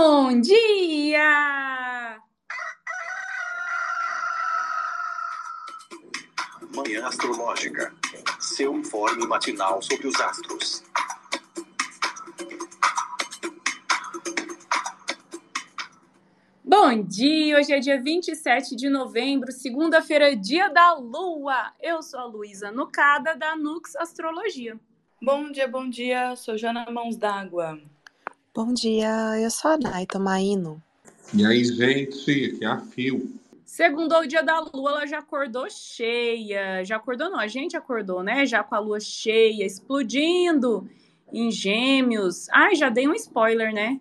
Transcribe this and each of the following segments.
Bom dia! Manhã Astrológica. Seu informe matinal sobre os astros. Bom dia! Hoje é dia 27 de novembro, segunda-feira, dia da Lua. Eu sou a Luísa Nucada, da Nux Astrologia. Bom dia, bom dia. Sou Jana Mãos d'Água. Bom dia, eu sou a Nay Tomaino. E aí, gente, aqui é a Fio. Segundo o dia da lua, ela já acordou cheia. Já acordou, não, a gente acordou, né? Já com a lua cheia, explodindo em gêmeos. Ai, já dei um spoiler, né?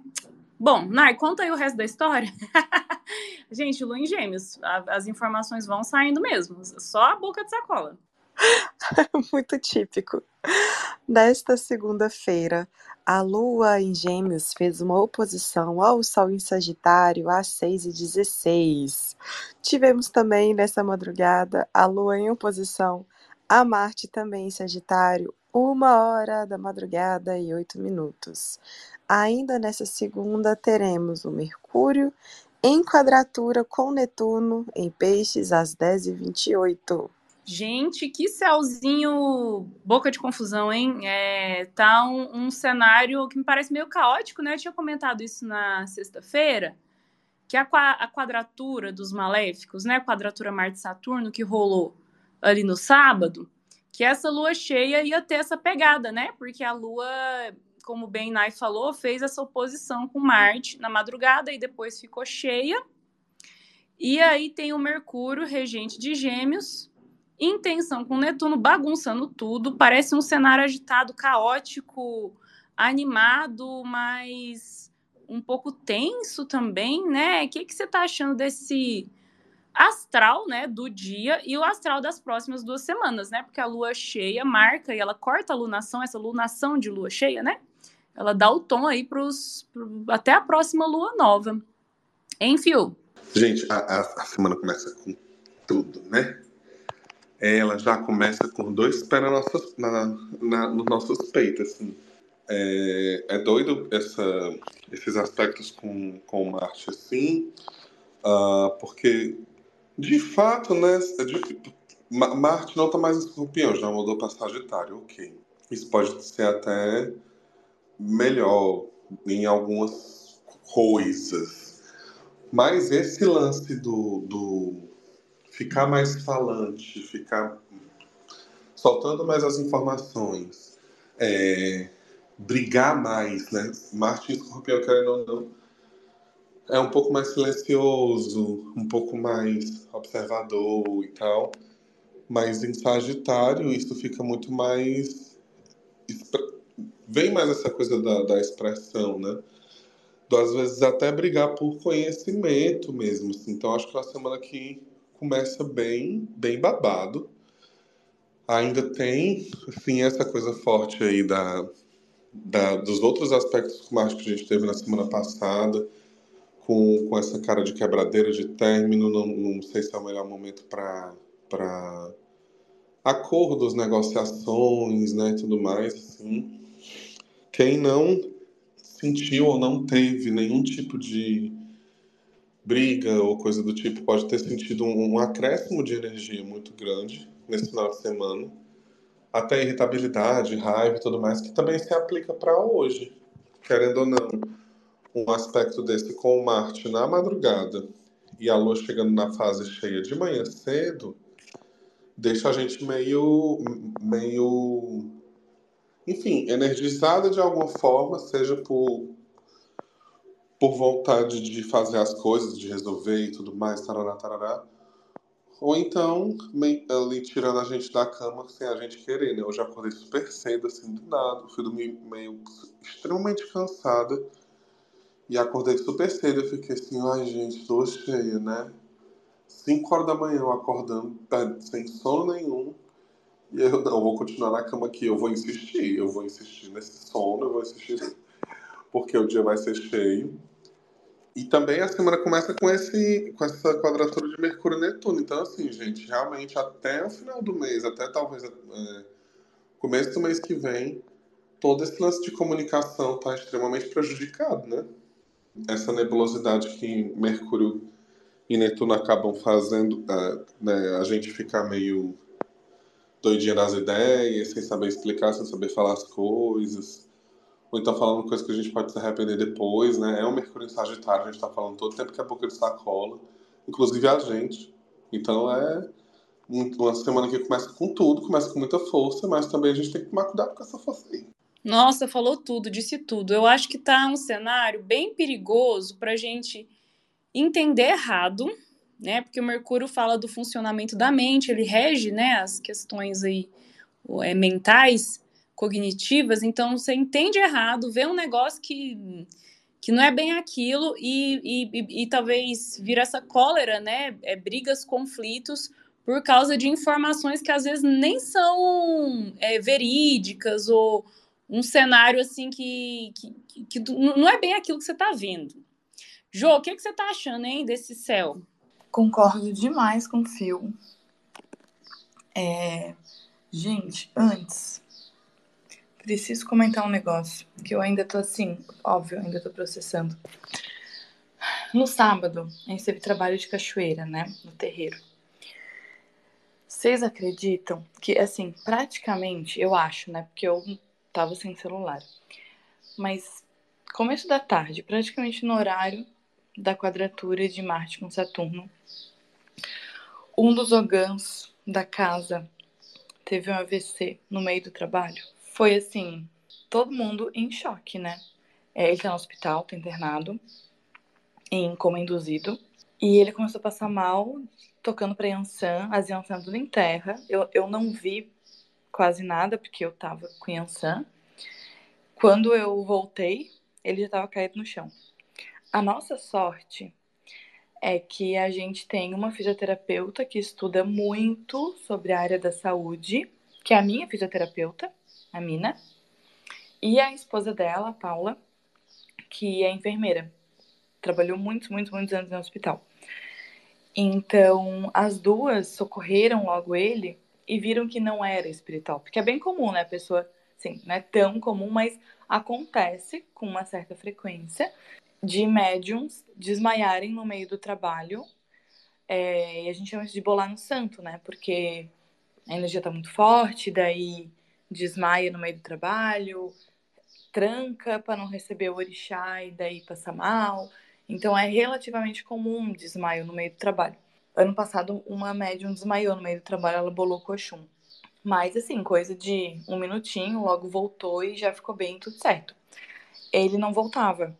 Bom, Nay, conta aí o resto da história. gente, lua em gêmeos. as informações vão saindo mesmo. Só a boca de sacola. Muito típico. Nesta segunda-feira, a Lua em Gêmeos fez uma oposição ao Sol em Sagitário às 6h16. Tivemos também nessa madrugada a Lua em oposição a Marte também em Sagitário, uma hora da madrugada e oito minutos. Ainda nessa segunda teremos o Mercúrio em quadratura com Netuno em Peixes às 10h28. Gente, que céuzinho, boca de confusão, hein? É, tá um, um, cenário que me parece meio caótico, né? Eu tinha comentado isso na sexta-feira, que a, a, quadratura dos maléficos, né? A quadratura Marte-Saturno que rolou ali no sábado, que essa lua cheia ia ter essa pegada, né? Porque a lua, como bem Nai falou, fez essa oposição com Marte na madrugada e depois ficou cheia. E aí tem o Mercúrio, regente de Gêmeos, Intenção com Netuno bagunçando tudo, parece um cenário agitado, caótico, animado, mas um pouco tenso também, né? O que, que você está achando desse astral, né, do dia e o astral das próximas duas semanas, né? Porque a lua cheia marca e ela corta a lunação, essa lunação de lua cheia, né? Ela dá o tom aí pro, até a próxima lua nova. Enfim. Gente, a, a, a semana começa com tudo, né? Ela já começa com dois pés na na, na, nos nossos peitos, assim. É, é doido essa, esses aspectos com, com Marte, assim, uh, porque, de fato, né, é Marte não está mais escorpião, já mudou para Sagitário, ok. Isso pode ser até melhor em algumas coisas. Mas esse lance do, do ficar mais falante, ficar soltando mais as informações, é, brigar mais, né? Marte Escorpião, querendo ou não, é um pouco mais silencioso, um pouco mais observador e tal. Mas em Sagitário isso fica muito mais. Vem mais essa coisa da, da expressão, né? Do, às vezes até brigar por conhecimento mesmo. Assim. Então acho que é uma semana que começa bem, bem babado. Ainda tem, assim, essa coisa forte aí da, da, dos outros aspectos com que a gente teve na semana passada, com, com essa cara de quebradeira de término, não, não sei se é o melhor momento para acordos, negociações, né, tudo mais, assim. Quem não sentiu ou não teve nenhum tipo de briga ou coisa do tipo pode ter sentido um, um acréscimo de energia muito grande nesse final de semana. Até irritabilidade, raiva e tudo mais, que também se aplica para hoje. Querendo ou não, um aspecto desse com o Marte na madrugada e a Lua chegando na fase cheia de manhã cedo, deixa a gente meio, meio, enfim, energizada de alguma forma, seja por por vontade de fazer as coisas, de resolver e tudo mais, tarará, tarará. Ou então, ali tirando a gente da cama sem a gente querer, né? Eu já acordei super cedo, assim, do nada. Fui dormir meio extremamente cansada. E acordei super cedo. Eu fiquei assim, ai gente, tô cheia, né? 5 horas da manhã eu acordando, sem sono nenhum. E eu não, eu vou continuar na cama aqui. Eu vou insistir, eu vou insistir nesse sono, eu vou insistir. Porque o dia vai ser cheio. E também a semana começa com, esse, com essa quadratura de Mercúrio e Netuno. Então, assim, gente, realmente até o final do mês, até talvez é, começo do mês que vem, todo esse lance de comunicação está extremamente prejudicado, né? essa nebulosidade que Mercúrio e Netuno acabam fazendo uh, né, a gente ficar meio doidinha nas ideias, sem saber explicar, sem saber falar as coisas, ou então falando coisas que a gente pode se arrepender depois, né? É o Mercúrio em Sagitário, a gente está falando todo tempo que é boca de sacola, inclusive a gente. Então é uma semana que começa com tudo, começa com muita força, mas também a gente tem que tomar cuidado com essa força aí. Nossa, falou tudo, disse tudo. Eu acho que tá um cenário bem perigoso para a gente entender errado, né? Porque o Mercúrio fala do funcionamento da mente, ele rege, né, as questões aí é, mentais, cognitivas. Então você entende errado, vê um negócio que que não é bem aquilo e, e, e, e talvez vira essa cólera, né? É, brigas, conflitos por causa de informações que às vezes nem são é, verídicas ou um cenário assim que, que, que, que, não é bem aquilo que você está vendo. Jô, o que, que você está achando, hein, desse céu? Concordo demais com o Phil. É... Gente, antes, preciso comentar um negócio que eu ainda tô assim, óbvio, ainda tô processando. No sábado, a gente teve trabalho de cachoeira, né, no terreiro. Vocês acreditam que, assim, praticamente, eu acho, né, porque eu tava sem celular. Mas começo da tarde, praticamente no horário da quadratura de Marte com Saturno, um dos ogãs da casa teve um AVC no meio do trabalho. Foi assim, todo mundo em choque, né? É, ele tá no hospital, tá internado, em coma induzido. E ele começou a passar mal, tocando pra Yansan, as Yansan tudo em terra. Eu, eu não vi quase nada, porque eu tava com Yansan. Quando eu voltei, ele já tava caído no chão. A nossa sorte é que a gente tem uma fisioterapeuta que estuda muito sobre a área da saúde, que é a minha fisioterapeuta, a Mina, e a esposa dela, a Paula, que é enfermeira. Trabalhou muitos, muitos, muitos anos no hospital. Então, as duas socorreram logo ele e viram que não era espiritual. Porque é bem comum, né? A pessoa, sim, não é tão comum, mas acontece com uma certa frequência de médiums desmaiarem no meio do trabalho. É, e a gente chama isso de bolar no santo, né? Porque a energia tá muito forte, daí desmaia no meio do trabalho, tranca para não receber o orixá e daí passa mal. Então é relativamente comum desmaio no meio do trabalho. Ano passado, uma médium desmaiou no meio do trabalho, ela bolou o Oxum. Mas, assim, coisa de um minutinho, logo voltou e já ficou bem, tudo certo. Ele não voltava.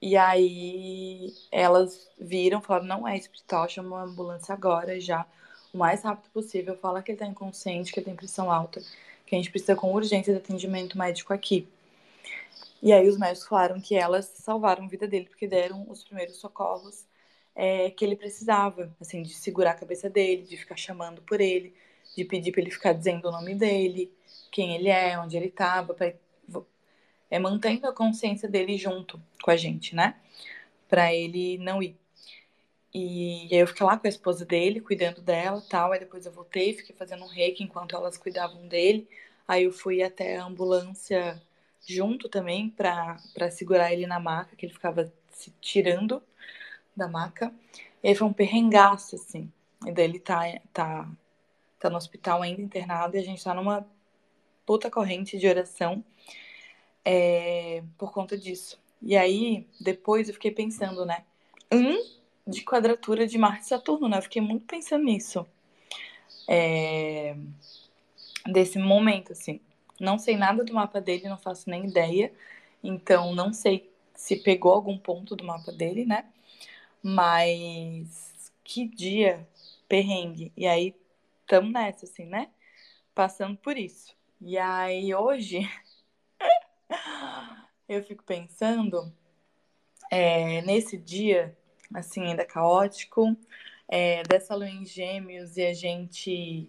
E aí elas viram, falaram, não é espiritual, chama uma ambulância agora, já, o mais rápido possível. Fala que ele tá inconsciente, que ele tem pressão alta, que a gente precisa com urgência de atendimento médico aqui. E aí os médicos falaram que elas salvaram a vida dele, porque deram os primeiros socorros é, que ele precisava, assim, de segurar a cabeça dele, de ficar chamando por ele, de pedir para ele ficar dizendo o nome dele, quem ele é, onde ele estava, é mantendo a consciência dele junto com a gente, né? Para ele não ir. E, aí eu fiquei lá com a esposa dele, cuidando dela tal. Aí depois eu voltei, fiquei fazendo um reiki enquanto elas cuidavam dele. Aí eu fui até a ambulância junto também para segurar ele na maca, que ele ficava se tirando da maca. E aí foi um perrengaço, assim. E daí ele tá, tá, tá no hospital ainda internado e a gente tá numa puta corrente de oração é, por conta disso. E aí, depois eu fiquei pensando, né? Um de quadratura de Marte e Saturno, né? Fiquei muito pensando nisso. É, desse momento, assim. Não sei nada do mapa dele, não faço nem ideia. Então, não sei se pegou algum ponto do mapa dele, né? Mas que dia perrengue. E aí, tamo nessa, assim, né? Passando por isso. E aí, hoje, eu fico pensando é, nesse dia, assim, ainda caótico, é, dessa lua em gêmeos e a gente,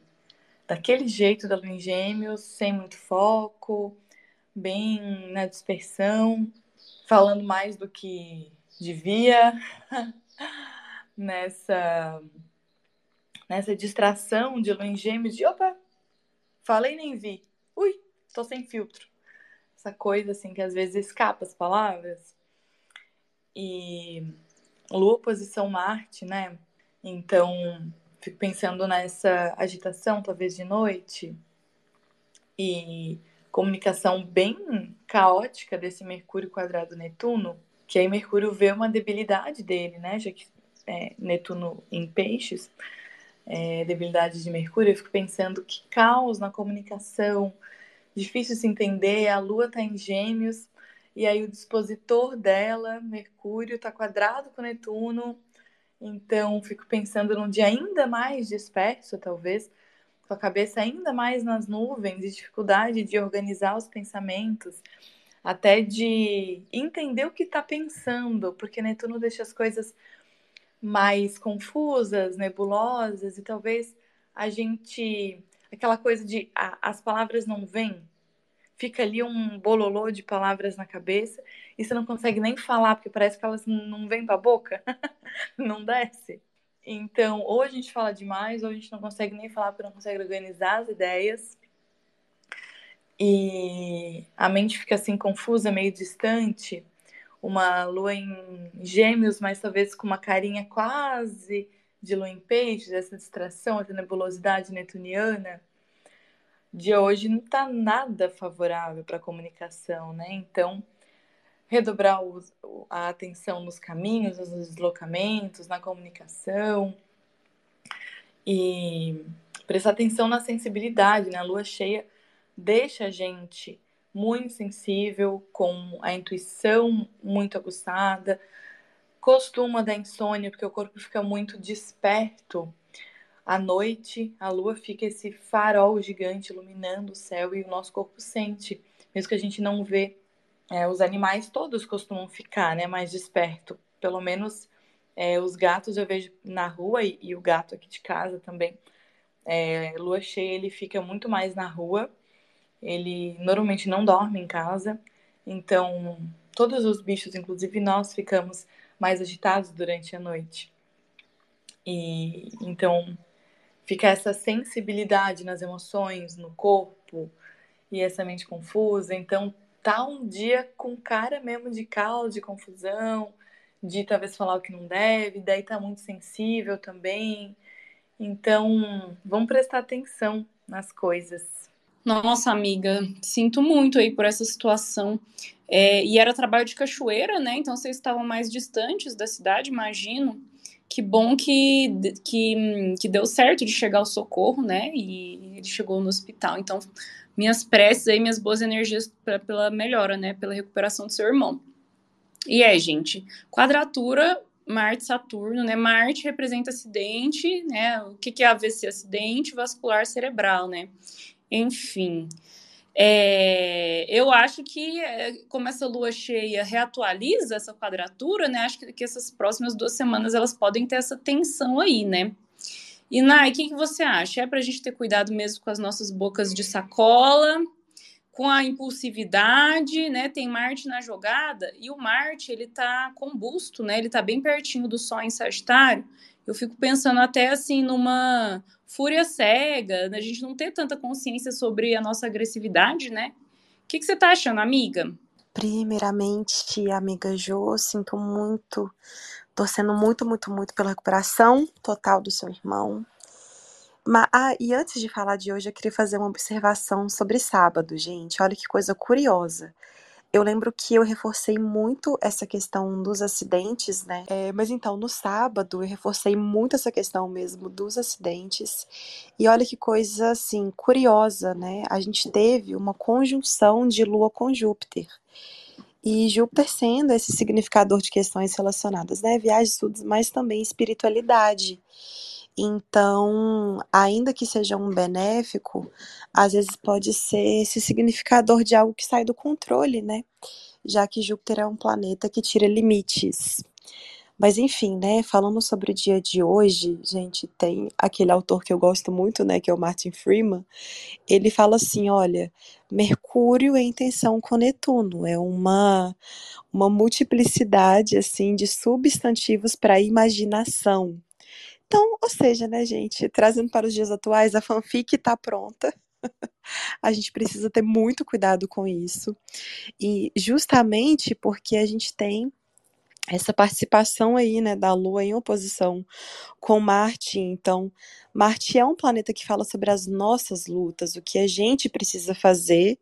daquele jeito da lua em gêmeos, sem muito foco, bem na dispersão, falando mais do que devia, nessa, nessa distração de lua em gêmeos, de opa, falei nem vi, ui, tô sem filtro. Essa coisa assim que às vezes escapa as palavras. e Lua oposição Marte, né? Então, fico pensando nessa agitação, talvez de noite, e comunicação bem caótica desse Mercúrio quadrado Netuno, que aí Mercúrio vê uma debilidade dele, né? Já que é, Netuno em peixes, é, debilidade de Mercúrio, eu fico pensando que caos na comunicação, difícil se entender, a Lua está em gêmeos, e aí o dispositor dela, Mercúrio, está quadrado com Netuno, então fico pensando num dia ainda mais disperso, talvez, com a cabeça ainda mais nas nuvens e dificuldade de organizar os pensamentos, até de entender o que está pensando, porque Netuno deixa as coisas mais confusas, nebulosas, e talvez a gente. aquela coisa de a, as palavras não vêm, fica ali um bololô de palavras na cabeça e você não consegue nem falar, porque parece que elas não vêm para a boca, não desce. Então, ou a gente fala demais, ou a gente não consegue nem falar porque não consegue organizar as ideias. E a mente fica assim confusa, meio distante. Uma lua em gêmeos, mas talvez com uma carinha quase de lua em peixes, essa distração, essa nebulosidade netuniana de hoje não está nada favorável para a comunicação, né? Então, redobrar a atenção nos caminhos, nos deslocamentos, na comunicação e prestar atenção na sensibilidade, né? A lua cheia deixa a gente muito sensível, com a intuição muito aguçada, costuma dar insônia, porque o corpo fica muito desperto à noite, a lua fica esse farol gigante iluminando o céu e o nosso corpo sente, mesmo que a gente não vê. É, os animais todos costumam ficar né, mais desperto. Pelo menos é, os gatos eu vejo na rua e, e, o gato aqui de casa também. É, lua cheia, ele fica muito mais na rua. Ele normalmente não dorme em casa. Então, todos os bichos, inclusive nós, ficamos mais agitados durante a noite. E então fica essa sensibilidade nas emoções, no corpo e essa mente confusa. Então, tá um dia com cara mesmo de caos, de confusão, de talvez falar o que não deve, daí tá muito sensível também. Então, vamos prestar atenção nas coisas. Nossa, amiga, sinto muito aí por essa situação. É, e era trabalho de cachoeira, né? Então vocês estavam mais distantes da cidade, imagino que bom que, que, que deu certo de chegar ao socorro, né? E ele chegou no hospital. Então, minhas preces aí, minhas boas energias pra, pela melhora, né? Pela recuperação do seu irmão. E é, gente, quadratura Marte-Saturno, né? Marte representa acidente, né? O que, que é AVC? Acidente vascular cerebral, né? Enfim. É, eu acho que, é, como essa lua cheia reatualiza essa quadratura, né? Acho que, que essas próximas duas semanas elas podem ter essa tensão aí, né? E, Nai, o que, que você acha? É para a gente ter cuidado mesmo com as nossas bocas de sacola, com a impulsividade, né? Tem Marte na jogada e o Marte, ele tá combusto, né? Ele tá bem pertinho do Sol em Sagitário. Eu fico pensando até assim numa fúria cega, a gente não ter tanta consciência sobre a nossa agressividade, né? O que, que você tá achando, amiga? Primeiramente, amiga Jo, sinto muito, torcendo muito, muito, muito pela recuperação total do seu irmão. Mas, ah, e antes de falar de hoje, eu queria fazer uma observação sobre sábado, gente. Olha que coisa curiosa eu lembro que eu reforcei muito essa questão dos acidentes, né? É, mas então, no sábado, eu reforcei muito essa questão mesmo dos acidentes. E olha que coisa, assim, curiosa, né? A gente teve uma conjunção de Lua com Júpiter. E Júpiter sendo esse significador de questões relacionadas, né? Viagens, estudos, mas também espiritualidade. Então, ainda que seja um benéfico, às vezes pode ser esse significador de algo que sai do controle, né? Já que Júpiter é um planeta que tira limites. Mas enfim, né, falando sobre o dia de hoje, gente, tem aquele autor que eu gosto muito, né, que é o Martin Freeman. Ele fala assim, olha, Mercúrio em tensão com Netuno, é uma uma multiplicidade assim de substantivos para imaginação. Então, ou seja, né, gente, trazendo para os dias atuais, a fanfic está pronta. a gente precisa ter muito cuidado com isso. E justamente porque a gente tem essa participação aí, né, da Lua em oposição com Marte. Então, Marte é um planeta que fala sobre as nossas lutas, o que a gente precisa fazer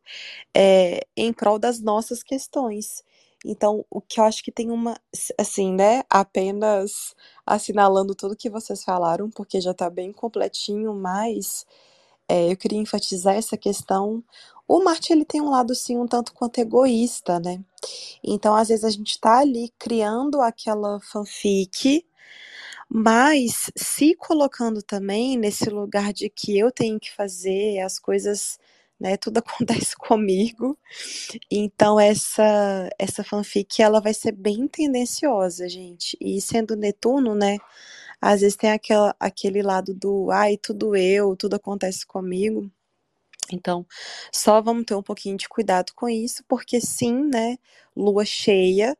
é, em prol das nossas questões. Então, o que eu acho que tem uma, assim, né, apenas assinalando tudo que vocês falaram, porque já está bem completinho, mas é, eu queria enfatizar essa questão. O Marte, ele tem um lado, sim, um tanto quanto egoísta, né? Então, às vezes, a gente está ali criando aquela fanfic, mas se colocando também nesse lugar de que eu tenho que fazer as coisas né? Tudo acontece comigo. Então essa essa fanfic ela vai ser bem tendenciosa, gente. E sendo Netuno, né? Às vezes tem aquela, aquele lado do ai, tudo eu, tudo acontece comigo. Então, só vamos ter um pouquinho de cuidado com isso, porque sim, né? Lua cheia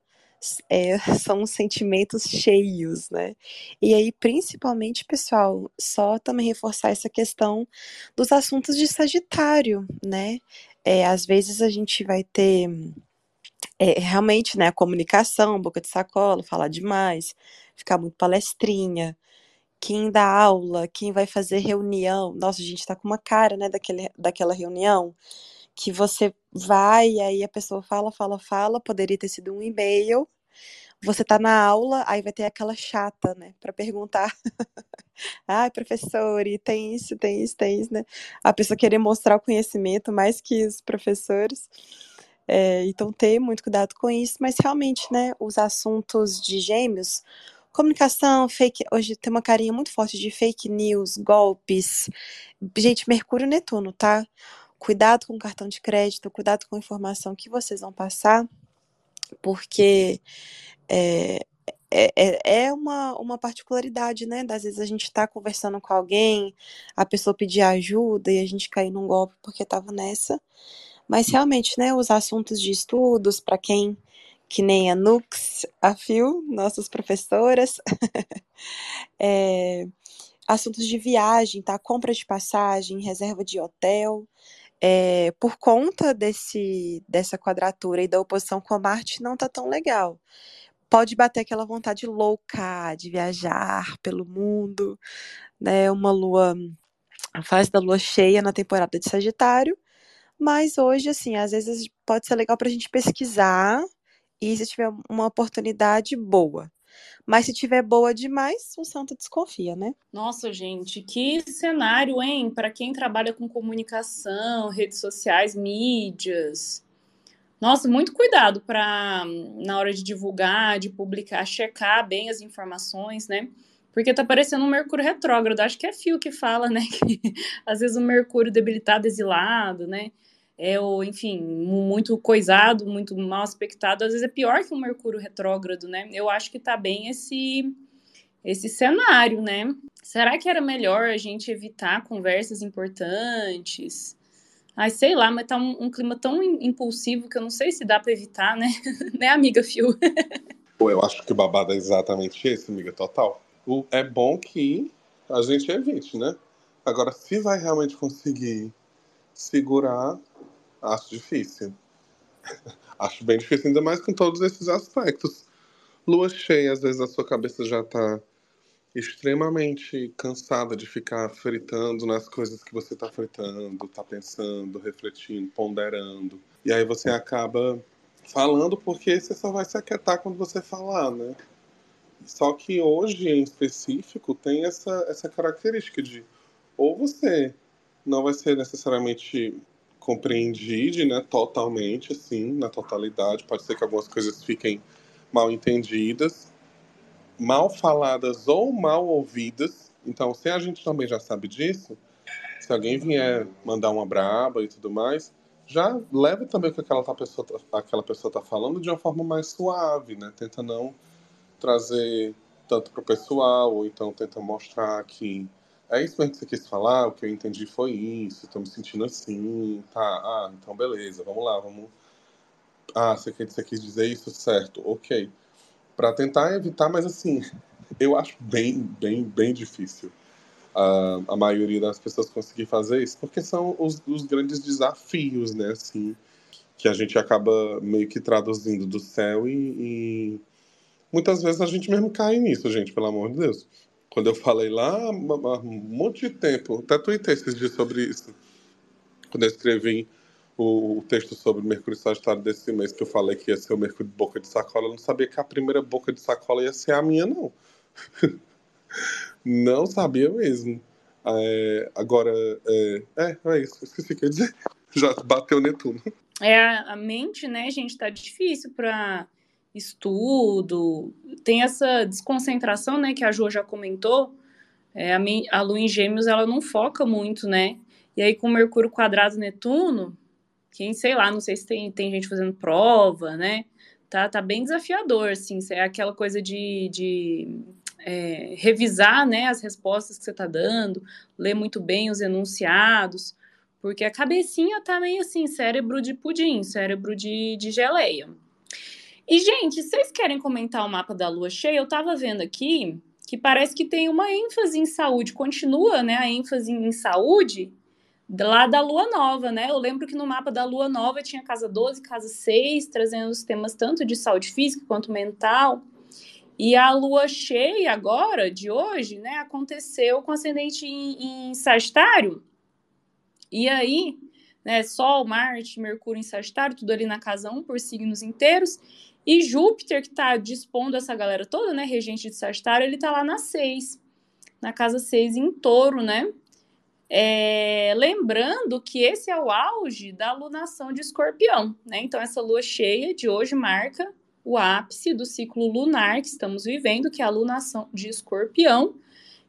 é, são sentimentos cheios, né? E aí, principalmente, pessoal, só também reforçar essa questão dos assuntos de Sagitário, né? É, às vezes a gente vai ter é, realmente, né, a comunicação, boca de sacola, falar demais, ficar muito palestrinha. Quem dá aula, quem vai fazer reunião, nossa, a gente tá com uma cara, né, daquele, daquela reunião que você vai e aí a pessoa fala, fala, fala, poderia ter sido um e-mail. Você tá na aula, aí vai ter aquela chata, né, para perguntar. Ai, professor, e tem isso, tem isso, tem isso, né? A pessoa querer mostrar o conhecimento mais que os professores. É, então, ter muito cuidado com isso, mas realmente, né, os assuntos de gêmeos, comunicação, fake, hoje tem uma carinha muito forte de fake news, golpes. Gente, Mercúrio Netuno, tá? Cuidado com o cartão de crédito, cuidado com a informação que vocês vão passar, porque é, é, é, é uma, uma particularidade, né? Às vezes a gente está conversando com alguém, a pessoa pedir ajuda e a gente cair num golpe porque estava nessa. Mas realmente, né, os assuntos de estudos, para quem que nem a Nux, a Fio, nossas professoras, é, assuntos de viagem, tá? Compra de passagem, reserva de hotel, é, por conta desse, dessa quadratura e da oposição com a Marte, não tá tão legal. Pode bater aquela vontade louca de viajar pelo mundo, né? Uma lua, a fase da lua cheia na temporada de Sagitário, mas hoje, assim, às vezes pode ser legal para a gente pesquisar e se tiver uma oportunidade boa. Mas se tiver boa demais, o santo desconfia, né? Nossa, gente, que cenário, hein? Para quem trabalha com comunicação, redes sociais, mídias. Nossa, muito cuidado para na hora de divulgar, de publicar, checar bem as informações, né? Porque tá parecendo um Mercúrio retrógrado. Acho que é Fio que fala, né? Que às vezes o Mercúrio debilitado, exilado, né? É o, enfim, muito coisado, muito mal aspectado, às vezes é pior que um Mercúrio retrógrado, né? Eu acho que tá bem esse esse cenário, né? Será que era melhor a gente evitar conversas importantes? Ai, sei lá, mas tá um, um clima tão impulsivo que eu não sei se dá para evitar, né? né, amiga Fio? Pô, eu acho que o babado é exatamente esse, amiga, total. O, é bom que a gente evite, né? Agora, se vai realmente conseguir segurar, Acho difícil. Acho bem difícil, ainda mais com todos esses aspectos. Lua cheia, às vezes a sua cabeça já tá extremamente cansada de ficar fritando nas coisas que você tá fritando, tá pensando, refletindo, ponderando. E aí você acaba falando porque você só vai se aquietar quando você falar, né? Só que hoje, em específico, tem essa, essa característica de ou você não vai ser necessariamente compreendide, né, totalmente, assim, na totalidade. Pode ser que algumas coisas fiquem mal entendidas, mal faladas ou mal ouvidas. Então, se a gente também já sabe disso, se alguém vier mandar uma braba e tudo mais, já leve também o que aquela pessoa, aquela pessoa está falando de uma forma mais suave, né? Tenta não trazer tanto para o pessoal, ou então tenta mostrar que é isso que você quis falar, o que eu entendi foi isso, estou me sentindo assim, tá, ah, então beleza, vamos lá, vamos... Ah, você, quer, você quis dizer isso, certo, ok. Para tentar evitar, mas assim, eu acho bem, bem, bem difícil uh, a maioria das pessoas conseguir fazer isso, porque são os, os grandes desafios, né, assim, que a gente acaba meio que traduzindo do céu e, e muitas vezes a gente mesmo cai nisso, gente, pelo amor de Deus. Quando eu falei lá, há um monte de tempo, até tuitei esses dias sobre isso. Quando eu escrevi o, o texto sobre Mercúrio Sagitário desse mês, que eu falei que ia ser o Mercúrio de boca de sacola, eu não sabia que a primeira boca de sacola ia ser a minha, não. não sabia mesmo. É, agora, é, é, é isso, esqueci o que ia dizer. Já bateu Netuno. É, a mente, né, gente, tá difícil para estudo, tem essa desconcentração, né, que a Jo já comentou, é, a, a Lua em Gêmeos, ela não foca muito, né, e aí com Mercúrio quadrado Netuno, quem, sei lá, não sei se tem, tem gente fazendo prova, né, tá, tá bem desafiador, assim, é aquela coisa de, de é, revisar, né, as respostas que você tá dando, ler muito bem os enunciados, porque a cabecinha tá meio assim, cérebro de pudim, cérebro de, de geleia. E, gente, vocês querem comentar o mapa da lua cheia? Eu tava vendo aqui que parece que tem uma ênfase em saúde, continua, né, a ênfase em saúde lá da lua nova, né? Eu lembro que no mapa da lua nova tinha casa 12, casa 6, trazendo os temas tanto de saúde física quanto mental. E a lua cheia agora, de hoje, né, aconteceu com ascendente em, em Sagitário. E aí, né, Sol, Marte, Mercúrio em Sagitário, tudo ali na casa 1 por signos inteiros. E Júpiter, que está dispondo essa galera toda, né? Regente de Sagitário, ele está lá na 6, na casa 6 em touro, né? É, lembrando que esse é o auge da lunação de escorpião, né? Então, essa lua cheia de hoje marca o ápice do ciclo lunar que estamos vivendo, que é a lunação de escorpião,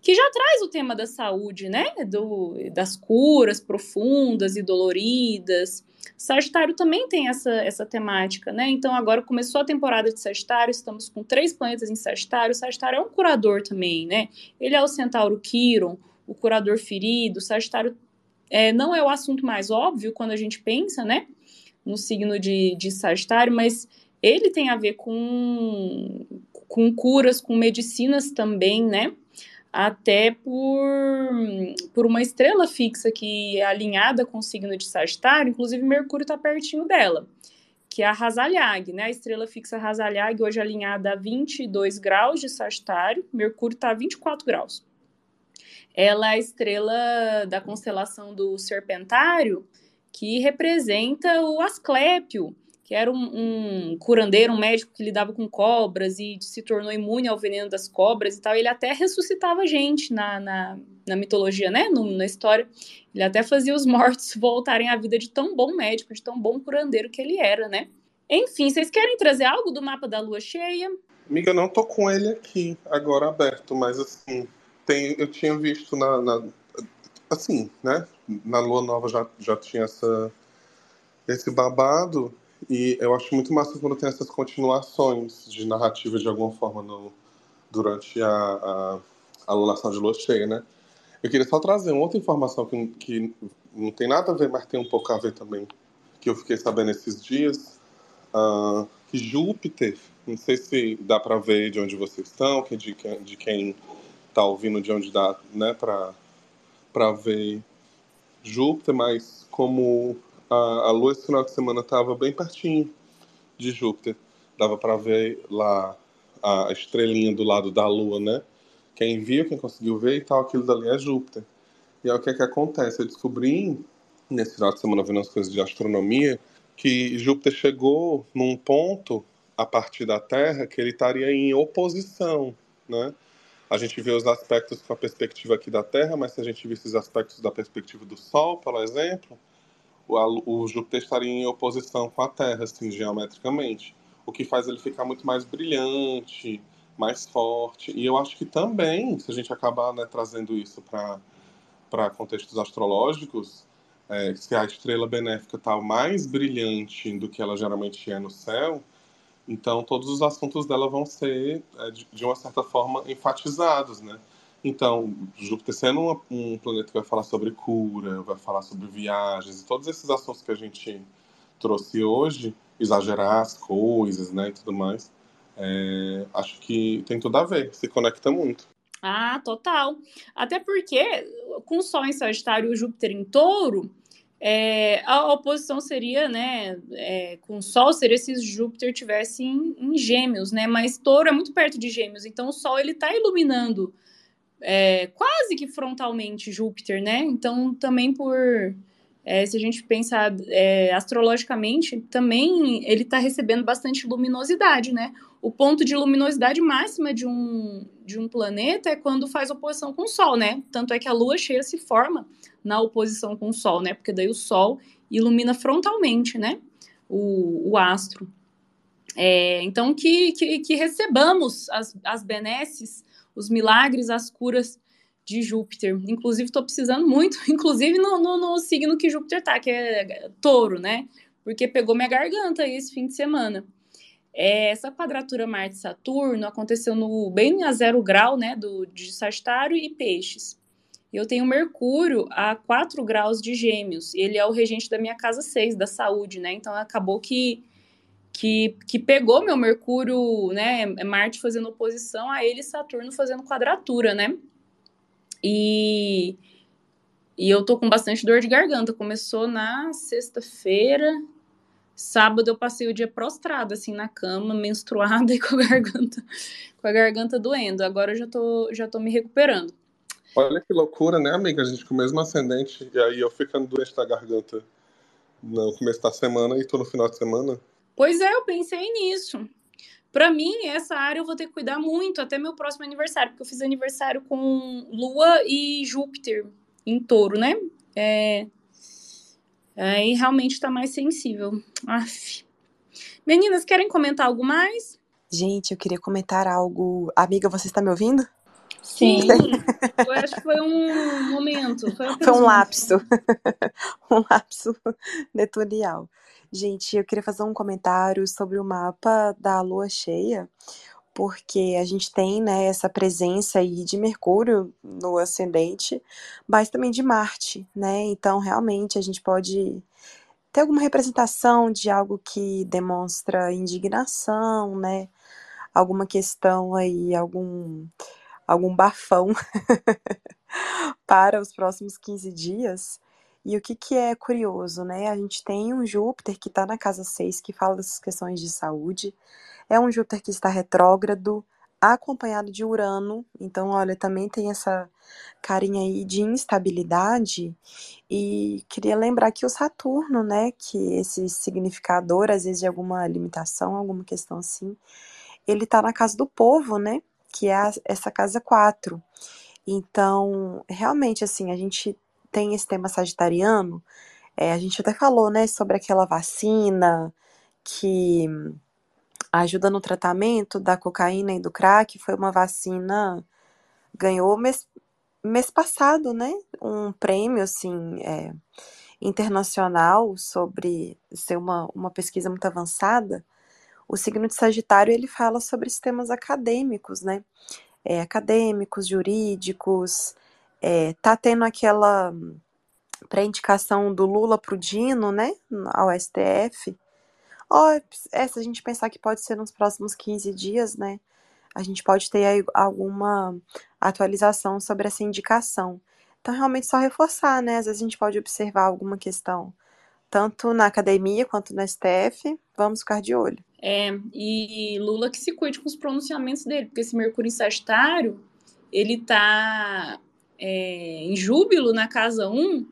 que já traz o tema da saúde, né? Do, das curas profundas e doloridas, Sagitário também tem essa, essa temática, né? Então agora começou a temporada de Sagitário, estamos com três planetas em Sagitário. Sagitário é um curador também, né? Ele é o Centauro Quiron, o curador ferido. Sagitário é, não é o assunto mais óbvio quando a gente pensa, né? No signo de, de Sagitário, mas ele tem a ver com, com curas, com medicinas também, né? Até por, por uma estrela fixa que é alinhada com o signo de Sagitário, inclusive Mercúrio está pertinho dela, que é a Razalhag, né? A estrela fixa Razalhag hoje alinhada a 22 graus de Sagitário, Mercúrio está a 24 graus. Ela é a estrela da constelação do Serpentário, que representa o Asclépio, que era um, um, curandeiro, um médico que lidava com cobras e se tornou imune ao veneno das cobras e tal. Ele até ressuscitava gente na, na, na mitologia, né? No, na história. Ele até fazia os mortos voltarem à vida de tão bom médico, de tão bom curandeiro que ele era, né? Enfim, vocês querem trazer algo do mapa da lua cheia? Amiga, não tô com ele aqui agora aberto, mas assim, tem, eu tinha visto na, na assim, né? Na lua nova já, já tinha essa, esse babado. E eu acho muito massa quando tem essas continuações de narrativa de alguma forma no, durante a, a, a lunação de lua cheia, né? Eu queria só trazer uma outra informação que, que não tem nada a ver, mas tem um pouco a ver também, que eu fiquei sabendo esses dias, uh, que Júpiter, não sei se dá para ver de onde vocês estão, que de, de quem está ouvindo de onde dá, né, para ver Júpiter, mas como a, a lua esse final de semana estava bem pertinho de Júpiter. Dava para ver lá a estrelinha do lado da lua, né? Quem viu, quem conseguiu ver e tal, aquilo dali é Júpiter. E aí o que é que acontece? Eu descobri nesse final de semana vendo as coisas de astronomia que Júpiter chegou num ponto a partir da Terra que ele estaria em oposição, né? A gente vê os aspectos com a perspectiva aqui da Terra, mas se a gente visse os aspectos da perspectiva do Sol, por exemplo, o, o Júpiter estaria em oposição com a Terra, assim, geometricamente, o que faz ele ficar muito mais brilhante, mais forte. E eu acho que também, se a gente acabar né, trazendo isso para contextos astrológicos, é, se a estrela benéfica está mais brilhante do que ela geralmente é no céu, então todos os assuntos dela vão ser, é, de, de uma certa forma, enfatizados, né? Então, Júpiter sendo uma, um planeta que vai falar sobre cura, vai falar sobre viagens, e todos esses assuntos que a gente trouxe hoje, exagerar as coisas, né, e tudo mais, é, acho que tem tudo a ver, se conecta muito. Ah, total. Até porque, com o Sol em Sagitário e o Júpiter em Touro, É, a oposição seria, né, é, com o Sol, seria se Júpiter tivesse em, em, Gêmeos, né, mas Touro é muito perto de Gêmeos, então o Sol ele está iluminando é, quase que frontalmente Júpiter, né, então também por, é, se a gente pensar é, astrologicamente, também ele está recebendo bastante luminosidade, né, o ponto de luminosidade máxima de um, de um planeta é quando faz oposição com o Sol, né, tanto é que a Lua cheia se forma na oposição com o Sol, né? Porque daí o Sol ilumina frontalmente, né? O, o astro. É, então, que, que, que, recebamos as, as benesses, os milagres, as curas de Júpiter. Inclusive, estou precisando muito, inclusive no, no, no, signo que Júpiter tá, que é touro, né? Porque pegou minha garganta esse fim de semana. É, essa quadratura Marte-Saturno aconteceu no bem a zero grau, né, do, de Sagitário e Peixes. Eu tenho Mercúrio a 4 graus de Gêmeos. Ele é o regente da minha casa 6, da saúde, né? Então acabou que, que, que pegou meu Mercúrio, né? Marte fazendo oposição a ele Saturno fazendo quadratura, né? E, e eu tô com bastante dor de garganta. Começou na sexta-feira. Sábado eu passei o dia prostrada, assim, na cama, menstruada e com a garganta, com a garganta doendo. Agora eu já tô, já tô me recuperando. Olha que loucura, né, amiga? A gente com o mesmo ascendente e aí eu ficando doente da garganta no começo da semana e tô no final de semana. Pois é, eu pensei nisso. Para mim, essa área eu vou ter que cuidar muito até meu próximo aniversário, porque eu fiz aniversário com Lua e Júpiter em touro, né? É... Aí realmente tá mais sensível. Aff. Meninas, querem comentar algo mais? Gente, eu queria comentar algo. Amiga, você está me ouvindo? Sim, eu acho que foi um momento. Foi, foi um lapso. um lapso netunial. Gente, eu queria fazer um comentário sobre o mapa da lua cheia, porque a gente tem né, essa presença aí de Mercúrio no ascendente, mas também de Marte, né? Então, realmente, a gente pode ter alguma representação de algo que demonstra indignação, né? Alguma questão aí, algum algum bafão para os próximos 15 dias. E o que, que é curioso, né? A gente tem um Júpiter que está na casa 6, que fala dessas questões de saúde. É um Júpiter que está retrógrado, acompanhado de Urano. Então, olha, também tem essa carinha aí de instabilidade. E queria lembrar que o Saturno, né? Que esse significador, às vezes, de alguma limitação, alguma questão assim, ele está na casa do povo, né? Que é a, essa casa 4. Então, realmente, assim, a gente tem esse tema sagitariano, é, a gente até falou, né, sobre aquela vacina que ajuda no tratamento da cocaína e do crack, foi uma vacina, ganhou mês, mês passado, né, um prêmio, assim, é, internacional sobre ser uma, uma pesquisa muito avançada, o signo de Sagitário ele fala sobre sistemas acadêmicos, né? É, acadêmicos, jurídicos, é, tá tendo aquela pré-indicação do Lula pro Dino, né, ao STF. Ó, é, se a gente pensar que pode ser nos próximos 15 dias, né, a gente pode ter aí alguma atualização sobre essa indicação. Então, realmente, só reforçar, né, às vezes a gente pode observar alguma questão, tanto na academia quanto no STF, vamos ficar de olho. É, e Lula que se cuide com os pronunciamentos dele, porque esse Mercúrio em Sagitário, ele tá é, em júbilo na casa 1,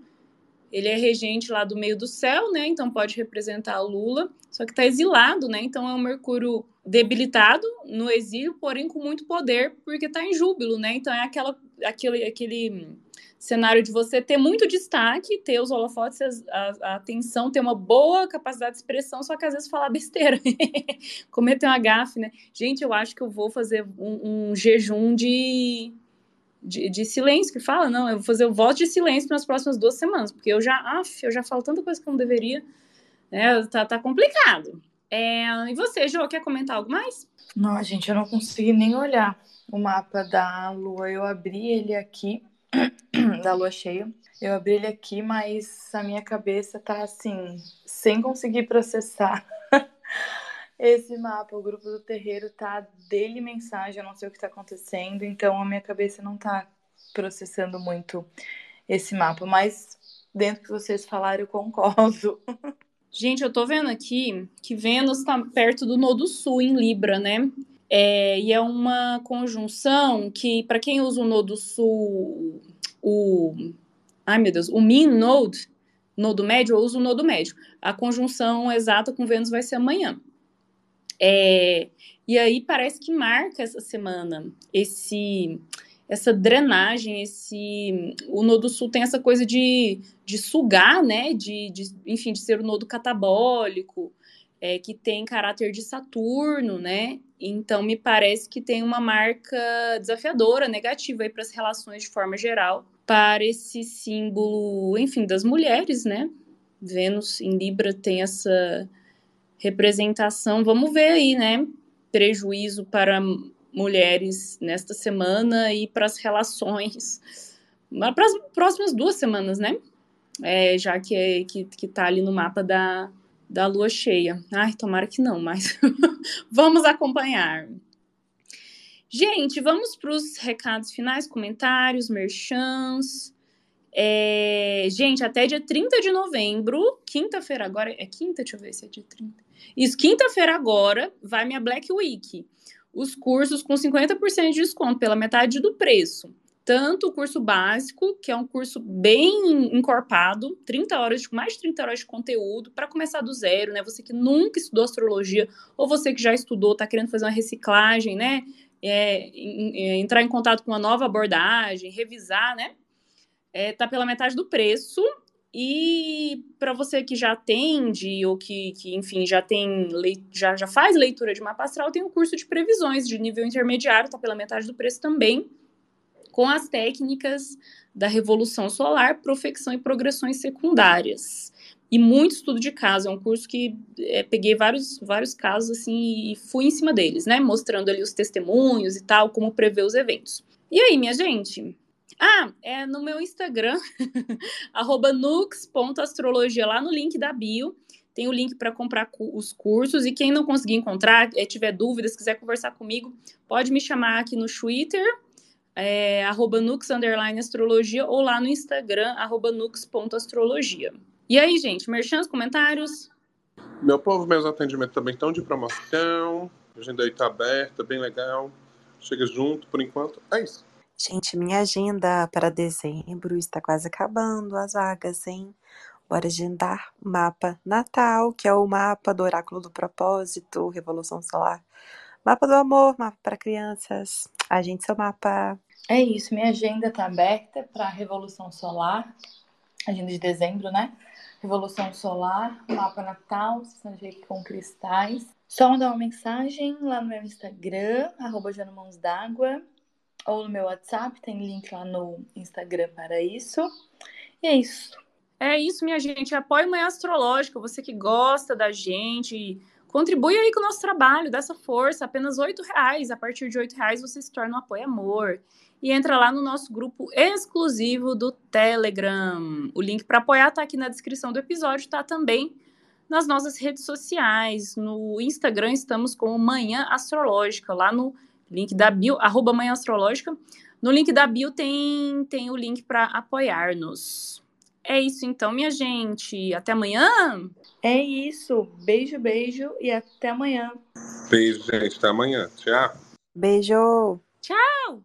ele é regente lá do meio do céu, né? Então pode representar Lula, só que tá exilado, né? Então é um Mercúrio debilitado no exílio, porém com muito poder, porque tá em júbilo, né? Então é aquela, aquele, aquele cenário de você ter muito destaque, ter os holofotes, a, a, atenção, ter uma boa capacidade de expressão, só que às vezes falar besteira, cometer uma gafe, né? Gente, eu acho que eu vou fazer um, um jejum de, de, de, silêncio, que fala, não, eu vou fazer o voto de silêncio nas próximas duas semanas, porque eu já, af, eu já falo tanta coisa que eu não deveria, né? Tá, tá complicado. É, e você, Jo, quer comentar algo mais? Não, gente, eu não consegui nem olhar o mapa da Lua. Eu abri ele aqui da lua cheia. Eu abri ele aqui, mas a minha cabeça tá assim, sem conseguir processar esse mapa. O grupo do terreiro tá dele mensagem, eu não sei o que tá acontecendo, então a minha cabeça não tá processando muito esse mapa, mas dentro que vocês falaram, eu concordo. Gente, eu tô vendo aqui que Vênus tá perto do Nodo Sul em Libra, né? É, e é uma conjunção que, para quem usa o Nodo Sul, o. Ai, meu Deus, o Min Node, Nodo Médio, eu uso o Nodo Médio. A conjunção exata com Vênus vai ser amanhã. É, e aí parece que marca essa semana esse essa drenagem, esse o nodo sul tem essa coisa de, de sugar, né, de, de enfim, de ser o nodo catabólico, é, que tem caráter de Saturno, né? Então me parece que tem uma marca desafiadora, negativa aí para as relações de forma geral, para esse símbolo, enfim, das mulheres, né? Vênus em Libra tem essa representação. Vamos ver aí, né? Prejuízo para mulheres nesta semana e para as relações para as próximas duas semanas, né? É, já que, é, que, que tá ali no mapa da, da lua cheia. Ai, tomara que não, mas vamos acompanhar. Gente, vamos para os recados finais, comentários, merchans. É, gente, até dia 30 de novembro, quinta-feira agora, é quinta? Deixa eu ver se é dia 30. Isso, quinta-feira agora, vai minha Black Week. Os cursos com 50% de desconto, pela metade do preço. Tanto o curso básico, que é um curso bem encorpado, 30 horas, mais de 30 horas de conteúdo, para começar do zero, né? Você que nunca estudou astrologia, ou você que já estudou, está querendo fazer uma reciclagem, né? É, é, entrar em contato com uma nova abordagem, revisar, né? é, tá pela metade do preço. E para você que já atende ou que, que enfim, já tem já, já faz leitura de mapa astral, tem um curso de previsões de nível intermediário, tá pela metade do preço também, com as técnicas da revolução solar, profecção e progressões secundárias. E muito estudo de caso, é um curso que é, peguei vários, vários casos assim e fui em cima deles, né? Mostrando ali os testemunhos e tal, como prever os eventos. E aí, minha gente, ah, é no meu Instagram, nux.astrologia, lá no link da bio. Tem o link para comprar os cursos. E quem não conseguir encontrar, é, tiver dúvidas, quiser conversar comigo, pode me chamar aqui no Twitter, é, arroba nux, astrologia, ou lá no Instagram, arroba nux.astrologia. E aí, gente, merchans, comentários? Meu povo, meus atendimentos também estão de promoção. A agenda aí tá aberta, bem legal. Chega junto, por enquanto. É isso. Gente, minha agenda para dezembro está quase acabando as vagas, hein? Bora agendar mapa natal, que é o mapa do oráculo do propósito, Revolução Solar. Mapa do amor, mapa para crianças. Agende seu mapa. É isso, minha agenda está aberta para Revolução Solar, agenda de dezembro, né? Revolução Solar, mapa natal, sessão de com cristais. Só mandar uma mensagem lá no meu Instagram, arroba d'Água ou no meu WhatsApp, tem link lá no Instagram para isso. E é isso. É isso, minha gente. Apoie Manhã Astrológica, você que gosta da gente. Contribui aí com o nosso trabalho, dessa força. Apenas R$ reais. A partir de R$ reais você se torna um apoio amor. E entra lá no nosso grupo exclusivo do Telegram. O link para apoiar está aqui na descrição do episódio, tá também nas nossas redes sociais. No Instagram estamos com Manhã Astrológica, lá no Link da bio, arroba Manhã Astrológica. No link da bio tem, tem o link para apoiar-nos. É isso então, minha gente. Até amanhã. É isso. Beijo, beijo e até amanhã. Beijo, gente. Até amanhã. Tchau. Beijo. Tchau.